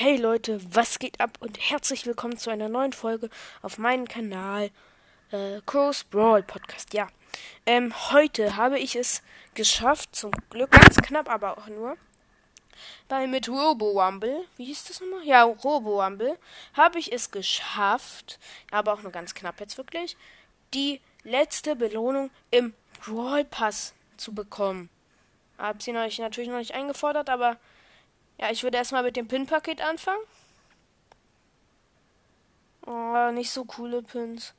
Hey Leute, was geht ab und herzlich willkommen zu einer neuen Folge auf meinem Kanal äh, Crows Brawl Podcast. Ja, ähm, heute habe ich es geschafft, zum Glück ganz knapp, aber auch nur, weil mit Robo Rumble, wie hieß das nochmal? Ja, Robo Rumble, habe ich es geschafft, aber auch nur ganz knapp jetzt wirklich, die letzte Belohnung im Brawl Pass zu bekommen. Hab sie euch natürlich noch nicht eingefordert, aber ja, ich würde erstmal mit dem Pin-Paket anfangen. Oh, nicht so coole Pins.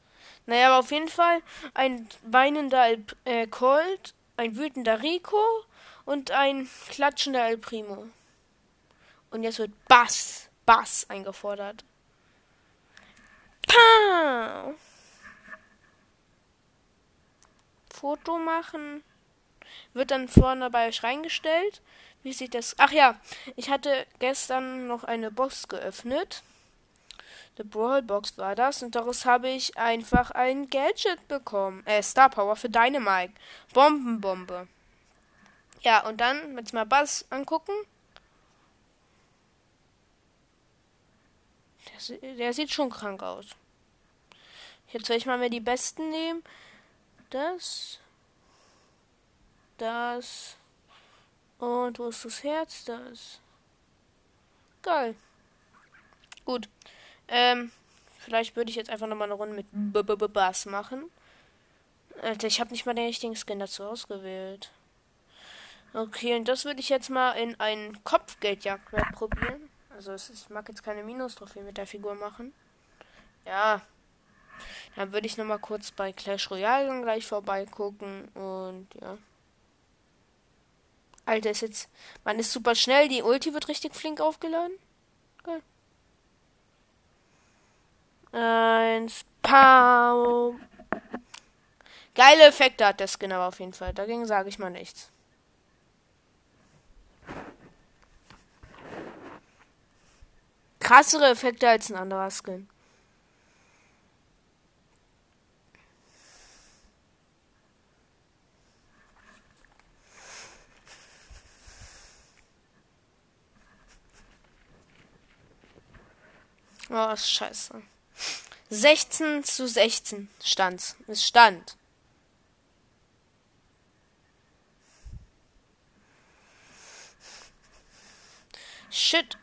Naja, aber auf jeden Fall ein weinender El äh, Colt, ein wütender Rico und ein klatschender El Primo. Und jetzt wird Bass, Bass eingefordert. Pow! Foto machen. Wird dann vorne bei euch reingestellt. Wie sieht das? Ach ja, ich hatte gestern noch eine Box geöffnet. The Brawl Box war das und daraus habe ich einfach ein Gadget bekommen. Äh, Star Power für Dynamite. Bombenbombe. Ja, und dann jetzt mal Bass angucken. Der, der sieht schon krank aus. Jetzt soll ich mal mir die besten nehmen. Das. Das. Und wo ist das Herz? Das. Geil. Gut. Ähm, vielleicht würde ich jetzt einfach nochmal eine Runde mit B -B -B Bass machen. Alter, ich habe nicht mal den richtigen Skin dazu ausgewählt. Okay, und das würde ich jetzt mal in ein Kopfgeldjagd probieren. Also ich mag jetzt keine Minus-Trophäe mit der Figur machen. Ja. Dann würde ich nochmal kurz bei Clash Royale gleich vorbeigucken und ja. Alter, ist jetzt. Man ist super schnell. Die Ulti wird richtig flink aufgeladen. Geil. Eins. Pau. Geile Effekte hat der Skin aber auf jeden Fall. Dagegen sage ich mal nichts. Krassere Effekte als ein anderer Skin. Oh, scheiße. 16 zu 16 stand's. Es stand. Shit.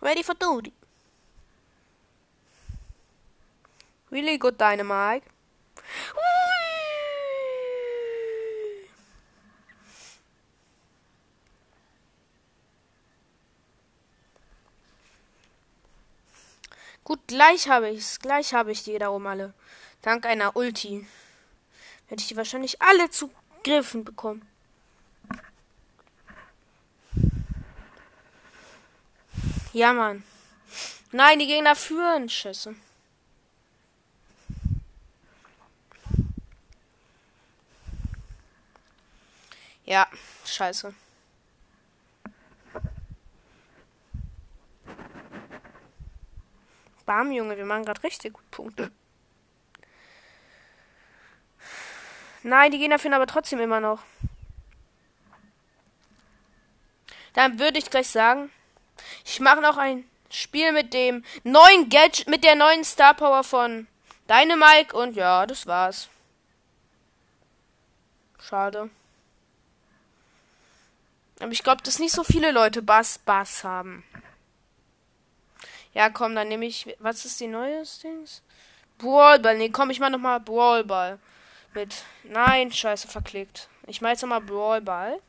Ready for duty. Really good dynamite. Gut, gleich habe ich's. Gleich habe ich die da oben alle. Dank einer Ulti. Hätte ich die wahrscheinlich alle zu Griffen bekommen. Ja, Mann. Nein, die Gegner führen. Scheiße. Ja, scheiße. Bam, Junge, wir machen gerade richtig gut Punkte. Nein, die Gegner führen aber trotzdem immer noch. Dann würde ich gleich sagen, ich mache noch ein Spiel mit dem neuen Gadget, mit der neuen Star Power von Dynamike und ja, das war's. Schade. Aber ich glaube, dass nicht so viele Leute Bass Bass haben. Ja, komm, dann nehme ich. Was ist die neue Dings? Brawlball. Nee, komm, ich mach nochmal Brawlball. Mit. Nein, scheiße, verklickt. Ich mach jetzt nochmal Brawlball.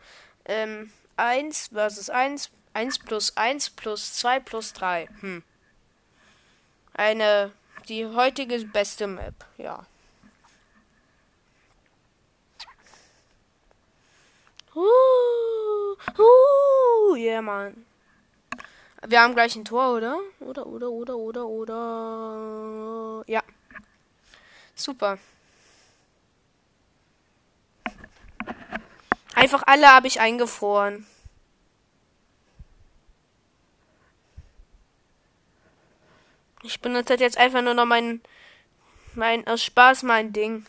Ähm, 1 versus 1. 1 plus 1 plus 2 plus 3. Hm. Eine. Die heutige beste Map, ja. Uh, uh, yeah, Mann. Wir haben gleich ein Tor, oder? Oder, oder, oder, oder, oder. Ja. Super. Einfach alle habe ich eingefroren. Ich benutze jetzt einfach nur noch mein, mein, aus Spaß mein Ding.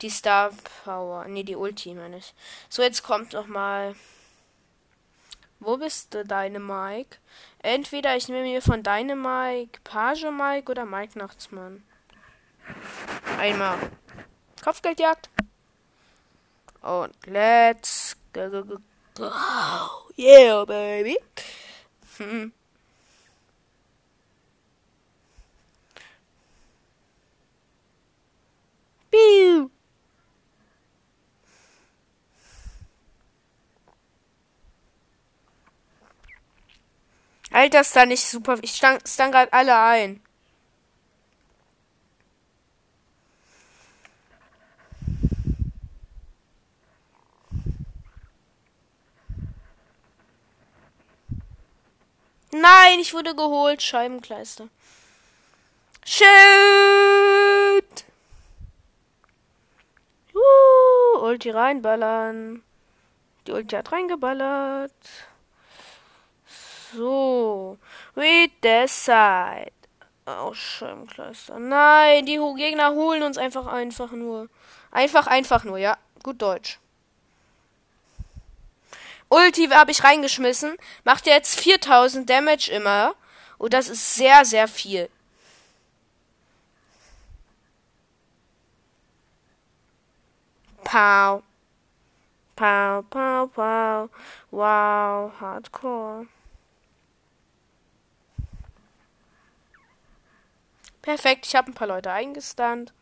Die Star Power. Ne, die Ulti, meine ich. So, jetzt kommt noch mal Wo bist du, deine Mike? Entweder ich nehme mir von deinem Mike Page Mike oder Mike Nachtsmann. Einmal. Kopfgeldjagd. Und let's go, go, go, go. Yeah, baby. Hm. Alter, ist da nicht super. Ich stand, gerade alle ein. Nein, ich wurde geholt. Scheibenkleister. Shit! Uh, Ulti reinballern. Die Ulti hat reingeballert. So. Read the side. Oh, Scheibenkleister. Nein, die Gegner holen uns einfach einfach nur. Einfach, einfach nur, ja. Gut Deutsch. Ulti habe ich reingeschmissen. Macht jetzt 4000 Damage immer. Und das ist sehr, sehr viel. Pow. Pow, pow, pow. Wow, hardcore. Perfekt, ich habe ein paar Leute eingestunt.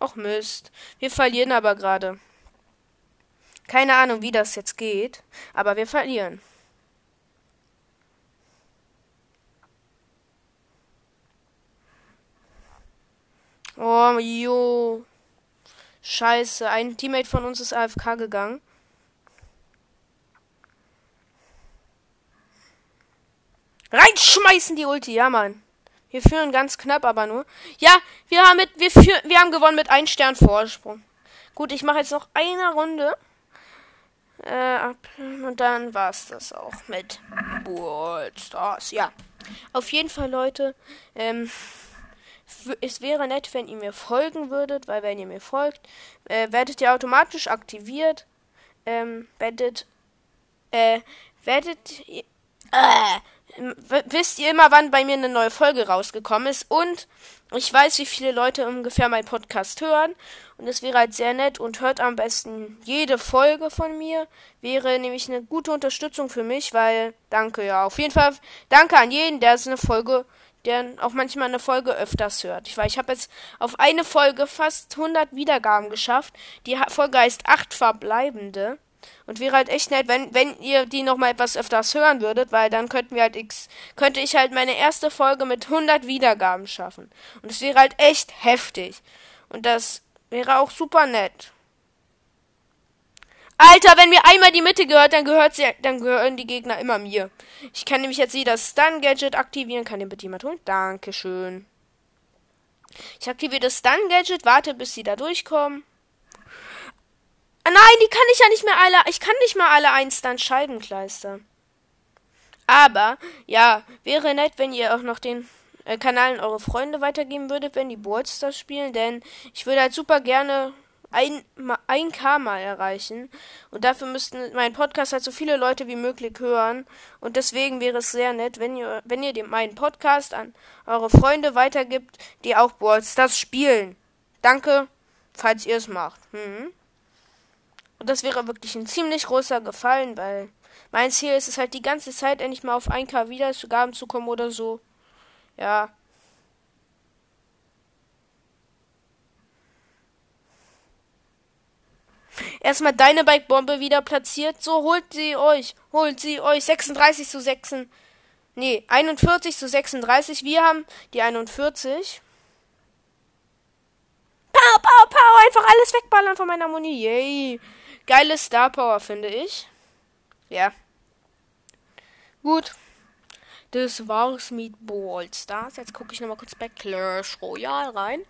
Och Mist. Wir verlieren aber gerade. Keine Ahnung, wie das jetzt geht, aber wir verlieren. Oh, jo. Scheiße, ein Teammate von uns ist AFK gegangen. Reinschmeißen die Ulti, ja, Mann. Wir führen ganz knapp, aber nur. Ja, wir haben mit, wir führen, wir haben gewonnen mit einem Stern Vorsprung. Gut, ich mache jetzt noch eine Runde. Äh, und dann war's das auch mit World Stars. Ja. Auf jeden Fall, Leute, ähm, es wäre nett, wenn ihr mir folgen würdet, weil wenn ihr mir folgt, äh, werdet ihr automatisch aktiviert. Ähm, werdet, äh, werdet äh, wisst ihr immer, wann bei mir eine neue Folge rausgekommen ist und ich weiß, wie viele Leute ungefähr meinen Podcast hören und es wäre halt sehr nett und hört am besten jede Folge von mir. Wäre nämlich eine gute Unterstützung für mich, weil danke ja, auf jeden Fall danke an jeden, der es eine Folge, der auch manchmal eine Folge öfters hört. Ich weiß, ich habe jetzt auf eine Folge fast 100 Wiedergaben geschafft. Die Folge heißt acht verbleibende. Und wäre halt echt nett, wenn, wenn ihr die noch mal etwas öfters hören würdet, weil dann könnten wir halt x, könnte ich halt meine erste Folge mit 100 Wiedergaben schaffen. Und es wäre halt echt heftig. Und das wäre auch super nett. Alter, wenn mir einmal die Mitte gehört, dann gehört sie, dann gehören die Gegner immer mir. Ich kann nämlich jetzt wieder Stun Gadget aktivieren. Kann den bitte jemand holen? Dankeschön. Ich aktiviere das Stun Gadget, warte, bis sie da durchkommen. Ah, nein, die kann ich ja nicht mehr alle. Ich kann nicht mal alle einstern Scheibenkleister. Aber, ja, wäre nett, wenn ihr auch noch den äh, Kanal an eure Freunde weitergeben würdet, wenn die Ballstars spielen, denn ich würde halt super gerne ein, ein K mal erreichen. Und dafür müssten mein Podcast halt so viele Leute wie möglich hören. Und deswegen wäre es sehr nett, wenn ihr, wenn ihr den, meinen Podcast an eure Freunde weitergibt, die auch Ballstars spielen. Danke, falls ihr es macht. Hm. Und das wäre wirklich ein ziemlich großer Gefallen, weil mein Ziel ist es halt die ganze Zeit endlich mal auf 1K Wiedergaben zu kommen oder so. Ja. Erstmal deine Bike-Bombe wieder platziert. So, holt sie euch. Holt sie euch. 36 zu 6. Nee, 41 zu 36. Wir haben die 41. Pow, pow, pow. Einfach alles wegballern von meiner Muni. Yay. Geile Star Power, finde ich. Ja. Gut. Das war's mit Ball Stars. Jetzt gucke ich nochmal kurz bei Clash Royale rein.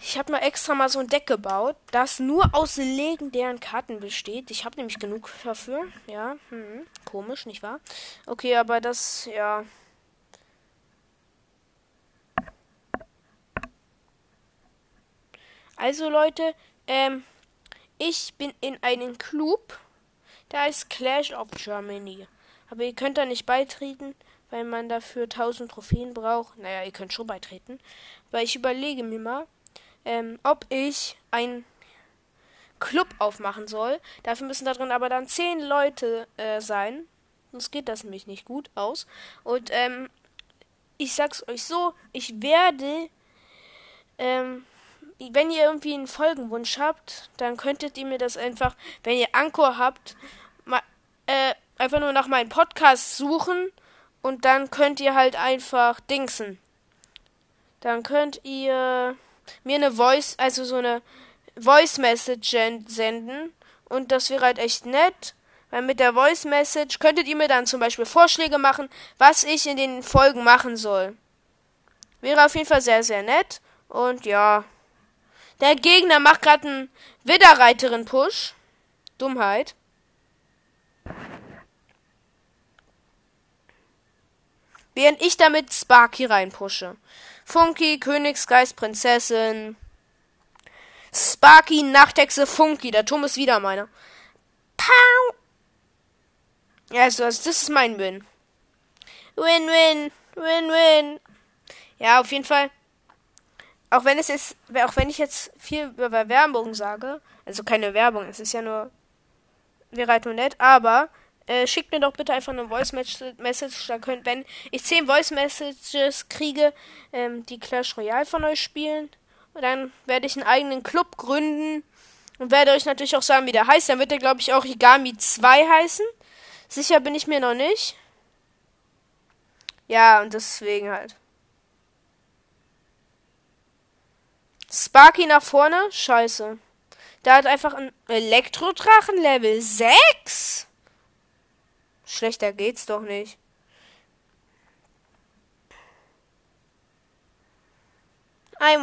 Ich habe mal extra mal so ein Deck gebaut, das nur aus legendären Karten besteht. Ich habe nämlich genug dafür. Ja, hm, komisch, nicht wahr? Okay, aber das, ja. Also Leute, ähm, ich bin in einem Club, Da ist Clash of Germany. Aber ihr könnt da nicht beitreten, weil man dafür 1000 Trophäen braucht. Naja, ihr könnt schon beitreten. Weil ich überlege mir mal, ähm, ob ich ein Club aufmachen soll. Dafür müssen da drin aber dann 10 Leute äh, sein. Sonst geht das nämlich nicht gut aus. Und ähm, ich sag's euch so, ich werde, ähm, wenn ihr irgendwie einen Folgenwunsch habt, dann könntet ihr mir das einfach, wenn ihr Anchor habt, mal, äh, einfach nur nach meinem Podcast suchen und dann könnt ihr halt einfach dingsen. Dann könnt ihr mir eine Voice, also so eine Voice Message senden und das wäre halt echt nett. Weil mit der Voice Message könntet ihr mir dann zum Beispiel Vorschläge machen, was ich in den Folgen machen soll. Wäre auf jeden Fall sehr, sehr nett. Und ja. Der Gegner macht gerade einen Widderreiterin-Push. Dummheit. Während ich damit Sparky reinpushe. Funky, Königsgeist, Prinzessin. Sparky, Nachthexe, Funky. Der Turm ist wieder meiner. Pow! Ja, also, also das ist mein Win. Win, win, win, win. Ja, auf jeden Fall. Auch wenn es jetzt, auch wenn ich jetzt viel über Werbung sage, also keine Werbung, es ist ja nur, wäre halt nur nett, aber äh, schickt mir doch bitte einfach eine Voice Message, da könnt, wenn ich 10 Voice Messages kriege, ähm, die Clash Royale von euch spielen, und dann werde ich einen eigenen Club gründen und werde euch natürlich auch sagen, wie der heißt. Dann wird der, glaube ich, auch Higami 2 heißen. Sicher bin ich mir noch nicht. Ja, und deswegen halt. Sparky nach vorne? Scheiße. Da hat einfach ein Elektrodrachen Level 6. Schlechter geht's doch nicht.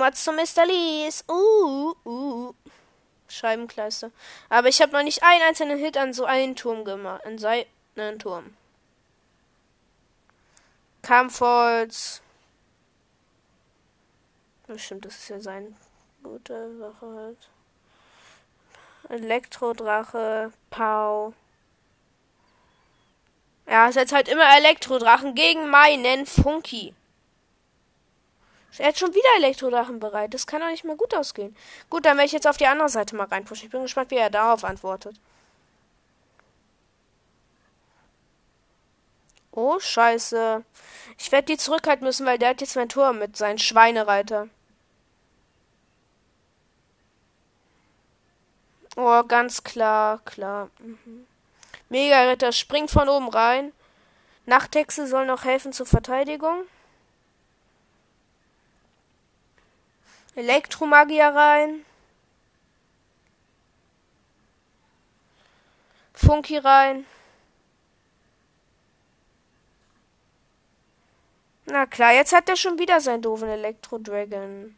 What's so Mr. Lees. Uh, uh. Scheibenkleister. Aber ich habe noch nicht einen einzelnen Hit an so einen Turm gemacht. An seinen Turm. Kampfholz. Bestimmt, das ist ja sein gute Sache halt. Elektrodrache, Pau. Ja, setzt halt immer Elektrodrachen gegen meinen Funky. Er hat schon wieder Elektrodrachen bereit. Das kann doch nicht mehr gut ausgehen. Gut, dann werde ich jetzt auf die andere Seite mal reinpushen. Ich bin gespannt, wie er darauf antwortet. Oh, scheiße. Ich werde die zurückhalten müssen, weil der hat jetzt mein Tor mit seinen Schweinereiter. Oh, ganz klar, klar. Mhm. Mega-Ritter springt von oben rein. Nachthexe soll noch helfen zur Verteidigung. Elektromagier rein. Funky rein. Na klar, jetzt hat er schon wieder seinen doofen Elektro-Dragon.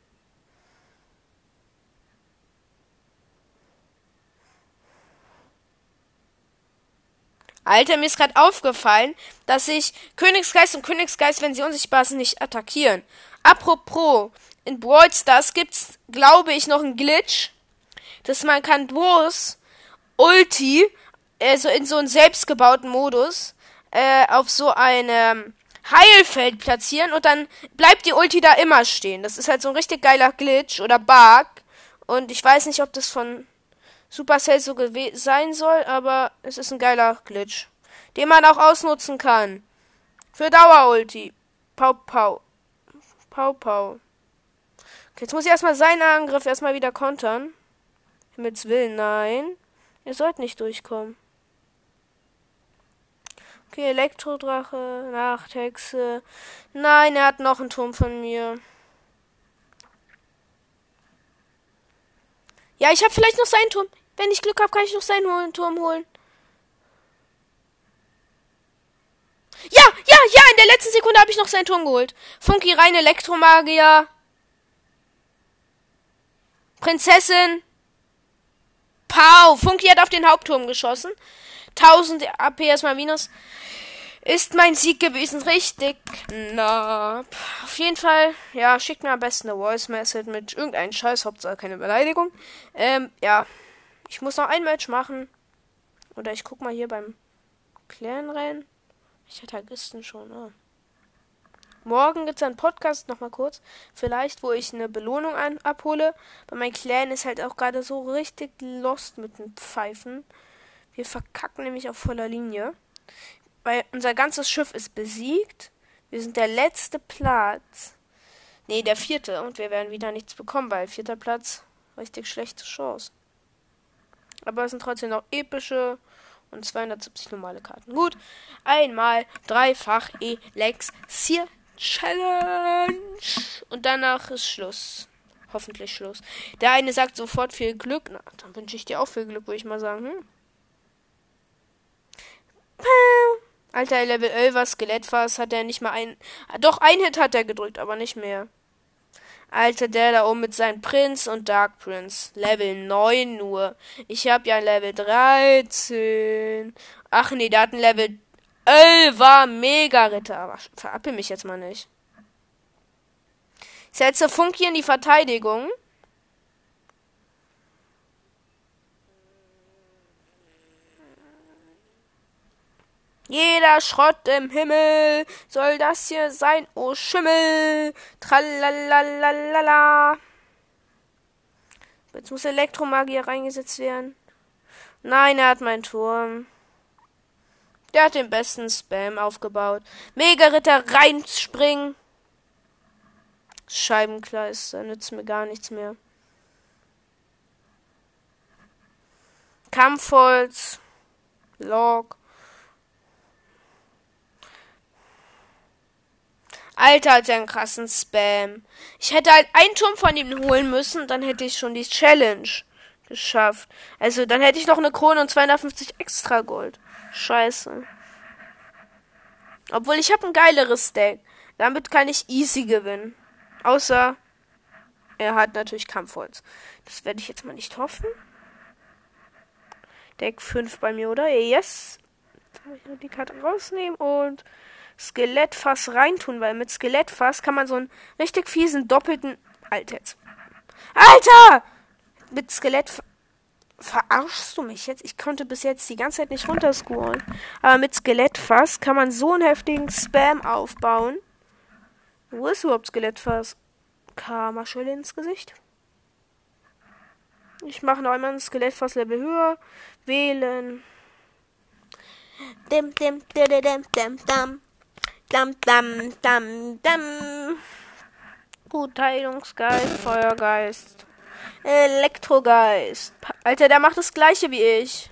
Alter, mir ist gerade aufgefallen, dass sich Königsgeist und Königsgeist, wenn sie unsichtbar sind, nicht attackieren. Apropos, in Brawl Stars gibt's, glaube ich, noch einen Glitch, dass man kann bloß Ulti, also in so einen selbstgebauten Modus, äh, auf so einem Heilfeld platzieren und dann bleibt die Ulti da immer stehen. Das ist halt so ein richtig geiler Glitch oder Bug. Und ich weiß nicht, ob das von Supercell so sein soll, aber es ist ein geiler Glitch, den man auch ausnutzen kann. Für Dauer-Ulti. Pau, pau. Pau, pau. Okay, jetzt muss ich erstmal seinen Angriff erstmal wieder kontern. Himmels Willen, nein. Ihr sollt nicht durchkommen. Okay, Elektrodrache, Nachthexe. Nein, er hat noch einen Turm von mir. Ja, ich habe vielleicht noch seinen Turm. Wenn ich Glück habe, kann ich noch seinen Turm holen. Ja, ja, ja, in der letzten Sekunde habe ich noch seinen Turm geholt. Funky rein Elektromagier. Prinzessin. Pau. Funky hat auf den Hauptturm geschossen. 1000 AP erstmal minus. ist mein Sieg gewesen. Richtig knapp. Auf jeden Fall, ja, schickt mir am besten eine Voice Message mit irgendeinem Scheiß, Hauptsache keine Beleidigung. Ähm, ja. Ich muss noch ein Match machen. Oder ich guck mal hier beim Clan-Rennen. Ich hatte gestern schon, ah. Morgen gibt es einen Podcast, nochmal kurz. Vielleicht, wo ich eine Belohnung an, abhole. Weil mein Clan ist halt auch gerade so richtig lost mit den Pfeifen. Wir verkacken nämlich auf voller Linie. Weil unser ganzes Schiff ist besiegt. Wir sind der letzte Platz. Nee, der vierte. Und wir werden wieder nichts bekommen, weil vierter Platz richtig schlechte Chance. Aber es sind trotzdem noch epische und 270 normale Karten. Gut, einmal dreifach Elixier Challenge. Und danach ist Schluss. Hoffentlich Schluss. Der eine sagt sofort viel Glück. Na, dann wünsche ich dir auch viel Glück, würde ich mal sagen. Hm? Alter, Level 11 Skelettfass hat er nicht mal ein. Doch, ein Hit hat er gedrückt, aber nicht mehr. Alter, der da oben mit seinem Prinz und Dark Prince. Level 9 nur. Ich hab ja Level 13. Ach nee, der hat ein Level Elva Mega-Ritter. Aber verappel mich jetzt mal nicht. Ich setze Funky in die Verteidigung. Jeder Schrott im Himmel soll das hier sein, oh Schimmel. Tralalalala. Jetzt muss Elektromagier reingesetzt werden. Nein, er hat meinen Turm. Der hat den besten Spam aufgebaut. Mega-Ritter reinspringen. Scheibenkleister nützt mir gar nichts mehr. Kampfholz. Log. Alter, hat er einen krassen Spam. Ich hätte halt einen Turm von ihm holen müssen, dann hätte ich schon die Challenge geschafft. Also, dann hätte ich noch eine Krone und 250 extra Gold. Scheiße. Obwohl ich habe ein geileres Deck. Damit kann ich easy gewinnen. Außer er hat natürlich Kampfholz. Das werde ich jetzt mal nicht hoffen. Deck 5 bei mir, oder? Yes. Kann ich nur die Karte rausnehmen und Skelettfass reintun, weil mit Skelettfass kann man so einen richtig fiesen doppelten. Alter jetzt. Alter! Mit Skelettfass. Verarschst du mich jetzt? Ich konnte bis jetzt die ganze Zeit nicht runterscrollen. Aber mit Skelettfass kann man so einen heftigen Spam aufbauen. Wo ist überhaupt Skelettfass? Karma-Schelle ins Gesicht. Ich mache noch einmal ein Skelettfass-Level höher. Wählen. Dim, dim, dim, dim, dim, dim. Dam, dam, dam, dam. Gut, Heilungsgeist, Feuergeist. Elektrogeist. Alter, der macht das gleiche wie ich.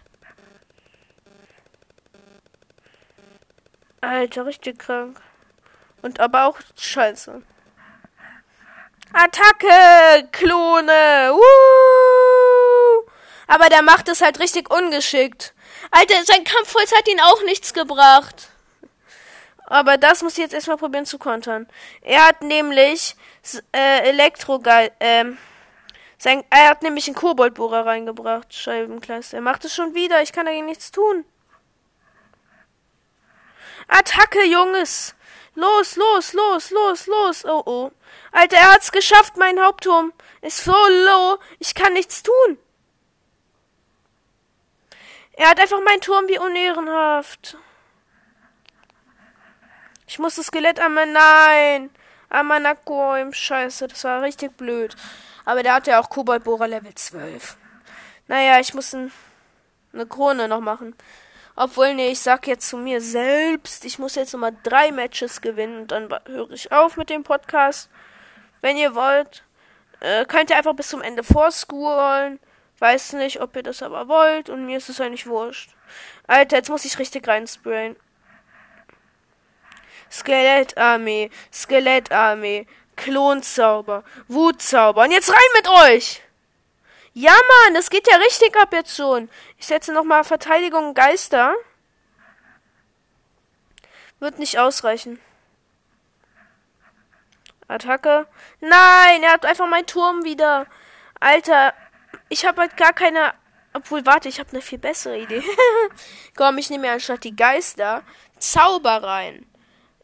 Alter, richtig krank. Und aber auch scheiße. Attacke! Klone! Woo! Aber der macht es halt richtig ungeschickt. Alter, sein Kampfholz hat ihn auch nichts gebracht. Aber das muss ich jetzt erstmal probieren zu kontern. Er hat nämlich äh, Elektrogeist, ähm, sein, er hat nämlich einen Koboldbohrer reingebracht, Scheibenkleister. Er macht es schon wieder, ich kann dagegen nichts tun. Attacke, Junges! Los, los, los, los, los! Oh, oh. Alter, er hat's geschafft, mein Hauptturm ist so low, ich kann nichts tun. Er hat einfach meinen Turm wie unehrenhaft. Ich muss das Skelett an mein... Nein! An meiner Coim. Scheiße, das war richtig blöd. Aber der hat ja auch Koboldbohrer Level 12. Naja, ich muss ein, eine Krone noch machen. Obwohl, nee, ich sag jetzt zu mir selbst, ich muss jetzt nochmal drei Matches gewinnen und dann höre ich auf mit dem Podcast. Wenn ihr wollt, äh, könnt ihr einfach bis zum Ende vorscrollen. Weiß nicht, ob ihr das aber wollt und mir ist es eigentlich wurscht. Alter, jetzt muss ich richtig reinsprayen. Skelettarmee, Skelettarmee, Klonzauber, Wutzauber. Und jetzt rein mit euch! Ja, Mann, das geht ja richtig ab jetzt schon. Ich setze nochmal Verteidigung Geister. Wird nicht ausreichen. Attacke. Nein, er hat einfach meinen Turm wieder. Alter, ich habe halt gar keine Obwohl, warte, ich habe eine viel bessere Idee. Komm, ich nehme mir anstatt die Geister Zauber rein.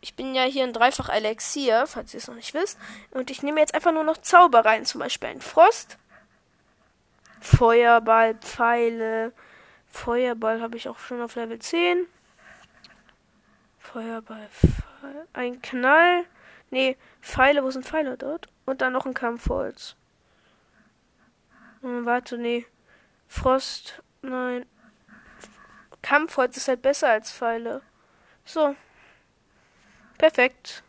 Ich bin ja hier ein Dreifach Elixier, falls ihr es noch nicht wisst. Und ich nehme jetzt einfach nur noch Zauber rein. Zum Beispiel ein Frost. Feuerball, Pfeile. Feuerball habe ich auch schon auf Level 10. Feuerball, Pfeil, ein Knall. Nee, Pfeile, wo sind Pfeile dort? Und dann noch ein Kampfholz. Hm, warte, nee. Frost, nein. Kampfholz ist halt besser als Pfeile. So. Perfekt.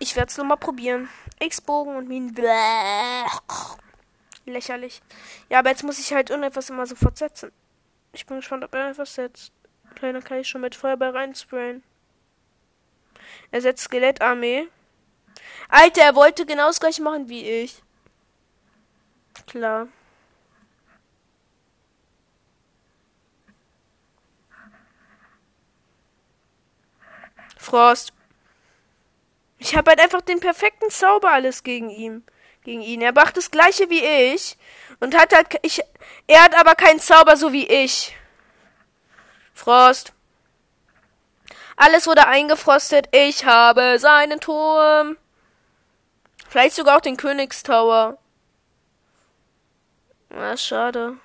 Ich werde es nochmal probieren. X-Bogen und Minen. Lächerlich. Ja, aber jetzt muss ich halt irgendetwas immer sofort setzen. Ich bin gespannt, ob er etwas setzt. Okay, dann kann ich schon mit Feuerball reinsprayen. Er setzt Skelettarmee. Alter, er wollte genau das gleiche machen wie ich. Klar. Frost. Ich habe halt einfach den perfekten Zauber alles gegen ihn. Gegen ihn. Er macht das gleiche wie ich. Und hat halt. Ich, er hat aber keinen Zauber so wie ich. Frost. Alles wurde eingefrostet. Ich habe seinen Turm. Vielleicht sogar auch den Königstower. Ah, schade.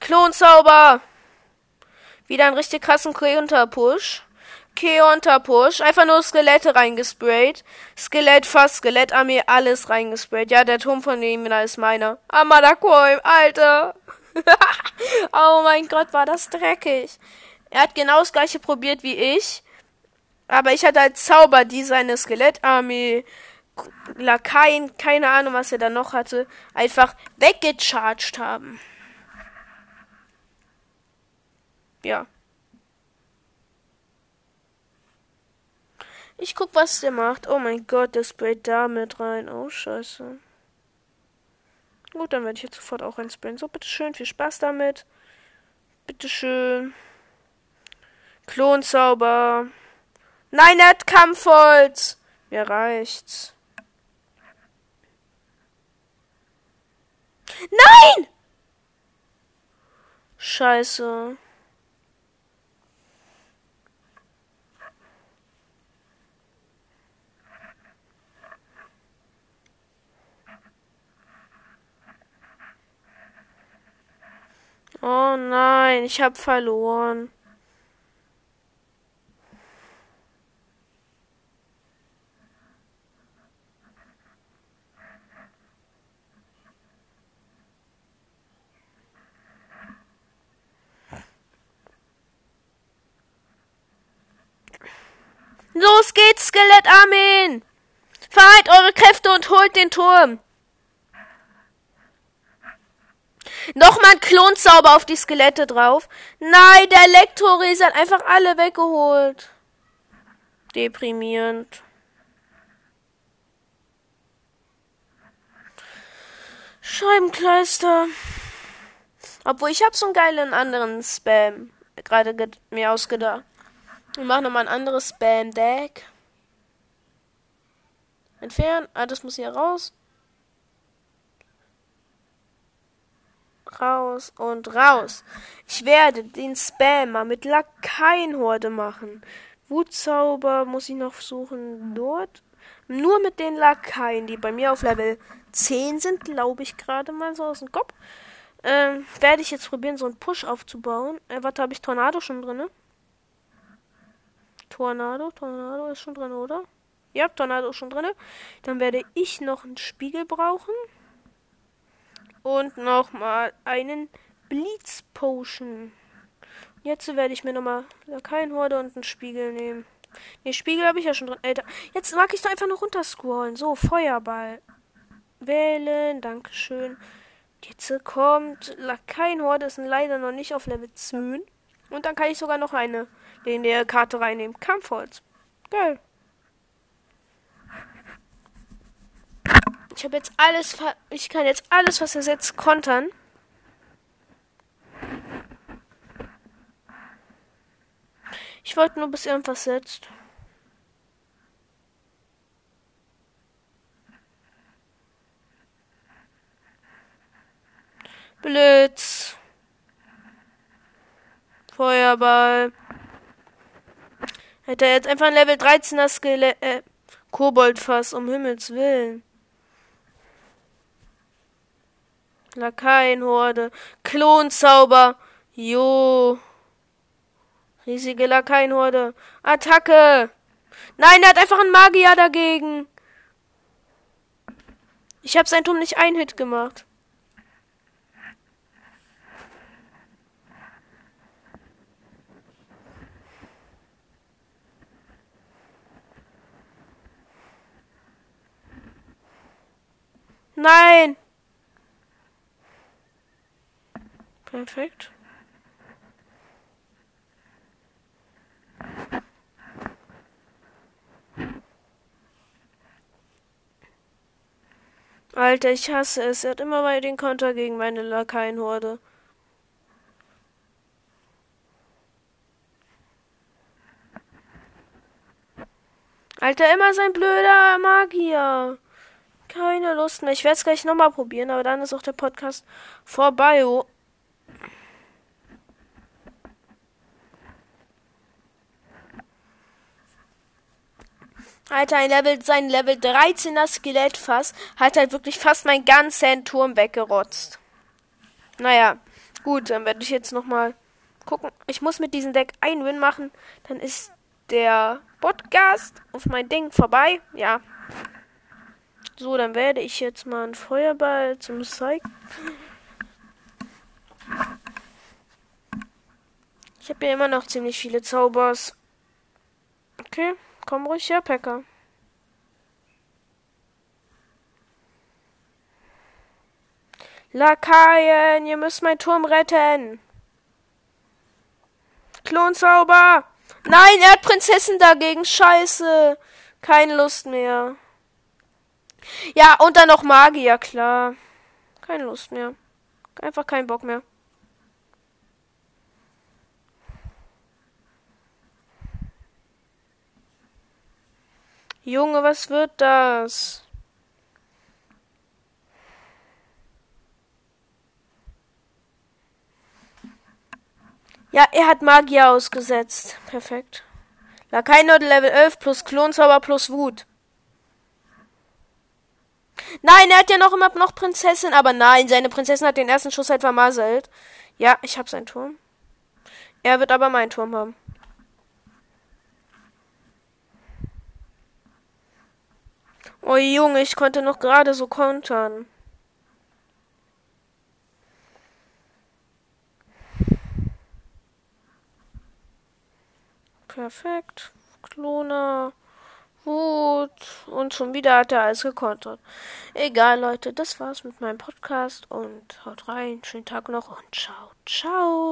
Klonzauber. Wieder einen richtig krassen Counter-Push. Counter-Push. Einfach nur Skelette reingesprayt. Skelett, fast Skelettarmee, alles reingesprayt. Ja, der Turm von dem ist meiner. Amada Coim, Alter. oh mein Gott, war das dreckig. Er hat genau das gleiche probiert wie ich. Aber ich hatte als Zauber, die seine Skelettarmee, Lakaien, keine Ahnung, was er da noch hatte, einfach weggecharged haben. Ja. Ich guck, was der macht. Oh mein Gott, der sprayt da mit rein. Oh, scheiße. Gut, dann werde ich jetzt sofort auch einsprayen. So, bitteschön, viel Spaß damit. Bitteschön. Klonzauber. Nein, er hat Kampfholz. Mir reicht's. Nein! Scheiße. Oh nein, ich hab verloren. Los geht's, Skelettarmeen! Vereint eure Kräfte und holt den Turm! Nochmal ein Klonzauber auf die Skelette drauf. Nein, der Elektroris hat einfach alle weggeholt. Deprimierend. Scheibenkleister. Obwohl, ich habe so einen geilen anderen Spam gerade mir ausgedacht. Wir machen nochmal ein anderes Spam-Deck. Entfernen. Ah, das muss hier raus. Raus und raus. Ich werde den Spammer mit Lakaienhorde machen. Wutzauber muss ich noch suchen. Dort. Nur mit den Lakaien, die bei mir auf Level 10 sind, glaube ich gerade mal so aus dem Kopf. Ähm, werde ich jetzt probieren, so einen Push aufzubauen. Äh, warte, habe ich Tornado schon drin? Tornado, Tornado ist schon drin, oder? Ja, Tornado ist schon drin. Dann werde ich noch einen Spiegel brauchen. Und nochmal einen Bleeds Potion. Jetzt werde ich mir nochmal kein Horde und einen Spiegel nehmen. Den Spiegel habe ich ja schon drin. Alter. Jetzt mag ich da einfach noch runterscrollen. So, Feuerball. Wählen, Dankeschön. Jetzt kommt Lakaienhorde, ist leider noch nicht auf Level 10. Und dann kann ich sogar noch eine in der Karte reinnehmen. Kampfholz. Geil. Ich habe jetzt alles, ver ich kann jetzt alles, was er setzt, kontern. Ich wollte nur, bis irgendwas setzt. Blitz. Feuerball. Hätte er jetzt einfach ein Level 13er Skelett, äh, Koboldfass, um Himmels Willen. Lakaienhorde. Klonzauber. Jo. Riesige Lakaienhorde. Attacke. Nein, er hat einfach einen Magier dagegen. Ich habe sein Turm nicht ein Hit gemacht. Nein! Perfekt. Alter, ich hasse es. Er hat immer mal den Konter gegen meine Lakaienhorde. Alter, immer sein blöder Magier. Keine Lust mehr. Ich werde es gleich nochmal probieren, aber dann ist auch der Podcast vorbei. Oh. Alter, ein Level, sein Level 13er Skelettfass hat halt wirklich fast meinen ganzen Turm weggerotzt. Naja, gut, dann werde ich jetzt nochmal gucken. Ich muss mit diesem Deck ein Win machen. Dann ist der Podcast auf mein Ding vorbei. Ja. So, dann werde ich jetzt mal einen Feuerball zum Psych. Ich habe ja immer noch ziemlich viele Zaubers. Okay. Komm ruhig her, Packer. Lakaien, ihr müsst meinen Turm retten. Klonzauber. Nein, er hat Prinzessin dagegen. Scheiße. Keine Lust mehr. Ja, und dann noch Magier, klar. Keine Lust mehr. Einfach keinen Bock mehr. Junge, was wird das? Ja, er hat Magier ausgesetzt. Perfekt. Lakainode Level 11 plus Klonzauber plus Wut. Nein, er hat ja noch immer noch Prinzessin, aber nein, seine Prinzessin hat den ersten Schuss halt vermasselt. Ja, ich hab seinen Turm. Er wird aber meinen Turm haben. Oh Junge, ich konnte noch gerade so kontern. Perfekt. Kloner. Wut. Und schon wieder hat er alles gekontert. Egal, Leute, das war's mit meinem Podcast und haut rein. Schönen Tag noch und ciao, ciao.